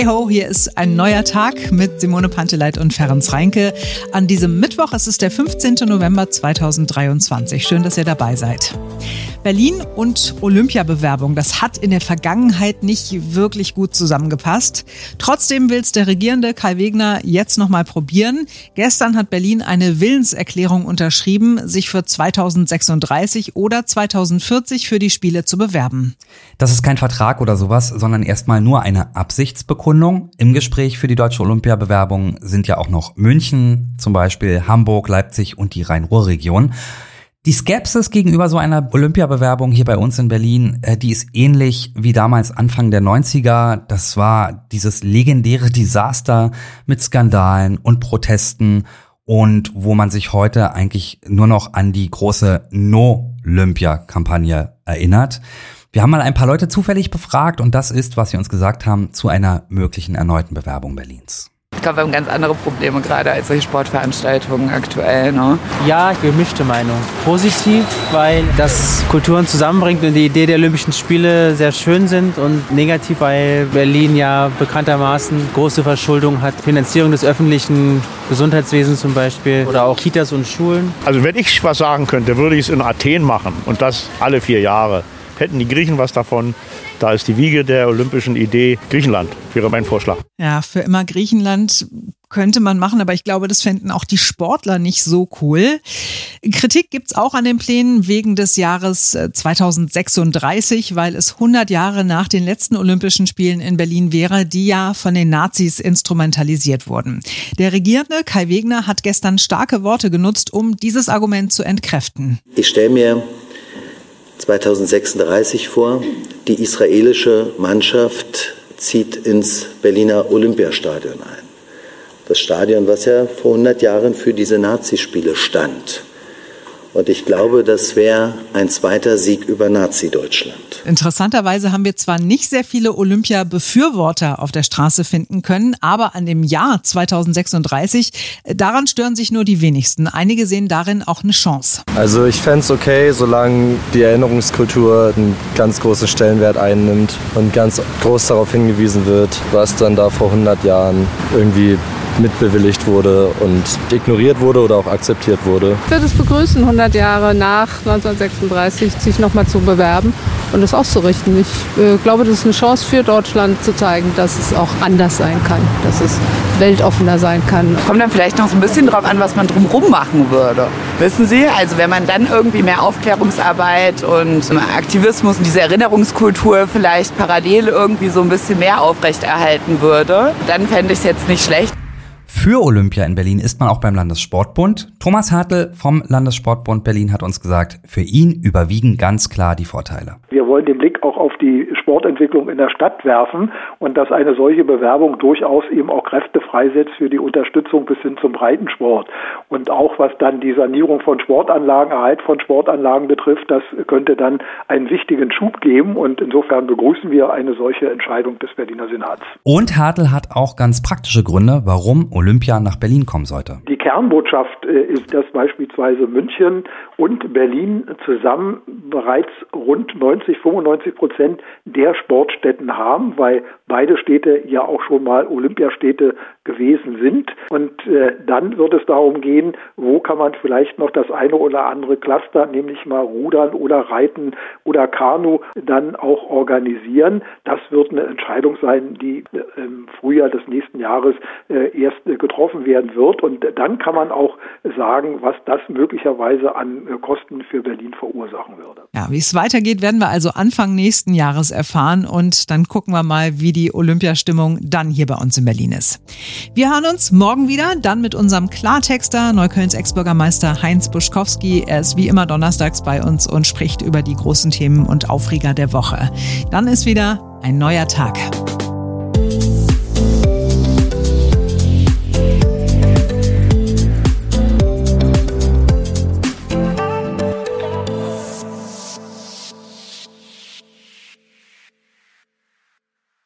Hey ho, hier ist ein neuer Tag mit Simone Panteleit und Ferenc Reinke. An diesem Mittwoch ist es der 15. November 2023. Schön, dass ihr dabei seid. Berlin und Olympiabewerbung, das hat in der Vergangenheit nicht wirklich gut zusammengepasst. Trotzdem will es der regierende Kai Wegner jetzt nochmal probieren. Gestern hat Berlin eine Willenserklärung unterschrieben, sich für 2036 oder 2040 für die Spiele zu bewerben. Das ist kein Vertrag oder sowas, sondern erstmal nur eine Absichtsbekundung. Im Gespräch für die deutsche Olympiabewerbung sind ja auch noch München, zum Beispiel Hamburg, Leipzig und die Rhein-Ruhr-Region. Die Skepsis gegenüber so einer Olympiabewerbung hier bei uns in Berlin, äh, die ist ähnlich wie damals Anfang der 90er. Das war dieses legendäre Desaster mit Skandalen und Protesten und wo man sich heute eigentlich nur noch an die große No-Olympia-Kampagne erinnert. Wir haben mal ein paar Leute zufällig befragt und das ist, was sie uns gesagt haben, zu einer möglichen erneuten Bewerbung Berlins. Ich glaube, wir haben ganz andere Probleme gerade als solche Sportveranstaltungen aktuell. Ne? Ja, gemischte Meinung. Positiv, weil das Kulturen zusammenbringt und die Idee der Olympischen Spiele sehr schön sind und negativ, weil Berlin ja bekanntermaßen große Verschuldung hat. Finanzierung des öffentlichen Gesundheitswesens zum Beispiel oder auch Kitas und Schulen. Also wenn ich was sagen könnte, würde ich es in Athen machen und das alle vier Jahre. Hätten die Griechen was davon, da ist die Wiege der olympischen Idee Griechenland, wäre mein Vorschlag. Ja, für immer Griechenland könnte man machen, aber ich glaube, das fänden auch die Sportler nicht so cool. Kritik gibt's auch an den Plänen wegen des Jahres 2036, äh, weil es 100 Jahre nach den letzten Olympischen Spielen in Berlin wäre, die ja von den Nazis instrumentalisiert wurden. Der Regierende Kai Wegner hat gestern starke Worte genutzt, um dieses Argument zu entkräften. Ich stelle mir 2036 vor. Die israelische Mannschaft zieht ins Berliner Olympiastadion ein. Das Stadion, was ja vor 100 Jahren für diese Nazispiele stand. Und ich glaube, das wäre ein zweiter Sieg über Nazi-Deutschland. Interessanterweise haben wir zwar nicht sehr viele Olympia-Befürworter auf der Straße finden können, aber an dem Jahr 2036, äh, daran stören sich nur die wenigsten. Einige sehen darin auch eine Chance. Also ich fände es okay, solange die Erinnerungskultur einen ganz großen Stellenwert einnimmt und ganz groß darauf hingewiesen wird, was dann da vor 100 Jahren irgendwie mitbewilligt wurde und ignoriert wurde oder auch akzeptiert wurde. Ich würde es begrüßen, 100 Jahre nach 1936 sich nochmal zu bewerben und das auszurichten. Ich äh, glaube, das ist eine Chance für Deutschland zu zeigen, dass es auch anders sein kann, dass es weltoffener sein kann. Kommt dann vielleicht noch so ein bisschen drauf an, was man drumherum machen würde. Wissen Sie, also wenn man dann irgendwie mehr Aufklärungsarbeit und Aktivismus und diese Erinnerungskultur vielleicht parallel irgendwie so ein bisschen mehr aufrechterhalten würde, dann fände ich es jetzt nicht schlecht. Für Olympia in Berlin ist man auch beim Landessportbund. Thomas Hartl vom Landessportbund Berlin hat uns gesagt, für ihn überwiegen ganz klar die Vorteile. Wir wollen den Blick auch auf die Sportentwicklung in der Stadt werfen und dass eine solche Bewerbung durchaus eben auch Kräfte freisetzt für die Unterstützung bis hin zum Breitensport. Und auch was dann die Sanierung von Sportanlagen, Erhalt von Sportanlagen betrifft, das könnte dann einen wichtigen Schub geben und insofern begrüßen wir eine solche Entscheidung des Berliner Senats. Und Hartl hat auch ganz praktische Gründe, warum Olympia nach Berlin kommen sollte. Die Kernbotschaft äh, ist, dass beispielsweise München und Berlin zusammen bereits rund 90, 95 Prozent der Sportstätten haben, weil beide Städte ja auch schon mal Olympiastädte gewesen sind. Und äh, dann wird es darum gehen, wo kann man vielleicht noch das eine oder andere Cluster, nämlich mal Rudern oder Reiten oder Kanu, dann auch organisieren. Das wird eine Entscheidung sein, die äh, im Frühjahr des nächsten Jahres äh, erst äh, getroffen werden wird. Und dann kann man auch sagen, was das möglicherweise an äh, Kosten für Berlin verursachen würde. Ja, wie es weitergeht, werden wir also Anfang nächsten Jahres erfahren und dann gucken wir mal, wie die Olympiastimmung dann hier bei uns in Berlin ist. Wir hören uns morgen wieder, dann mit unserem Klartexter, Neuköllns Ex-Bürgermeister Heinz Buschkowski. Er ist wie immer donnerstags bei uns und spricht über die großen Themen und Aufreger der Woche. Dann ist wieder ein neuer Tag.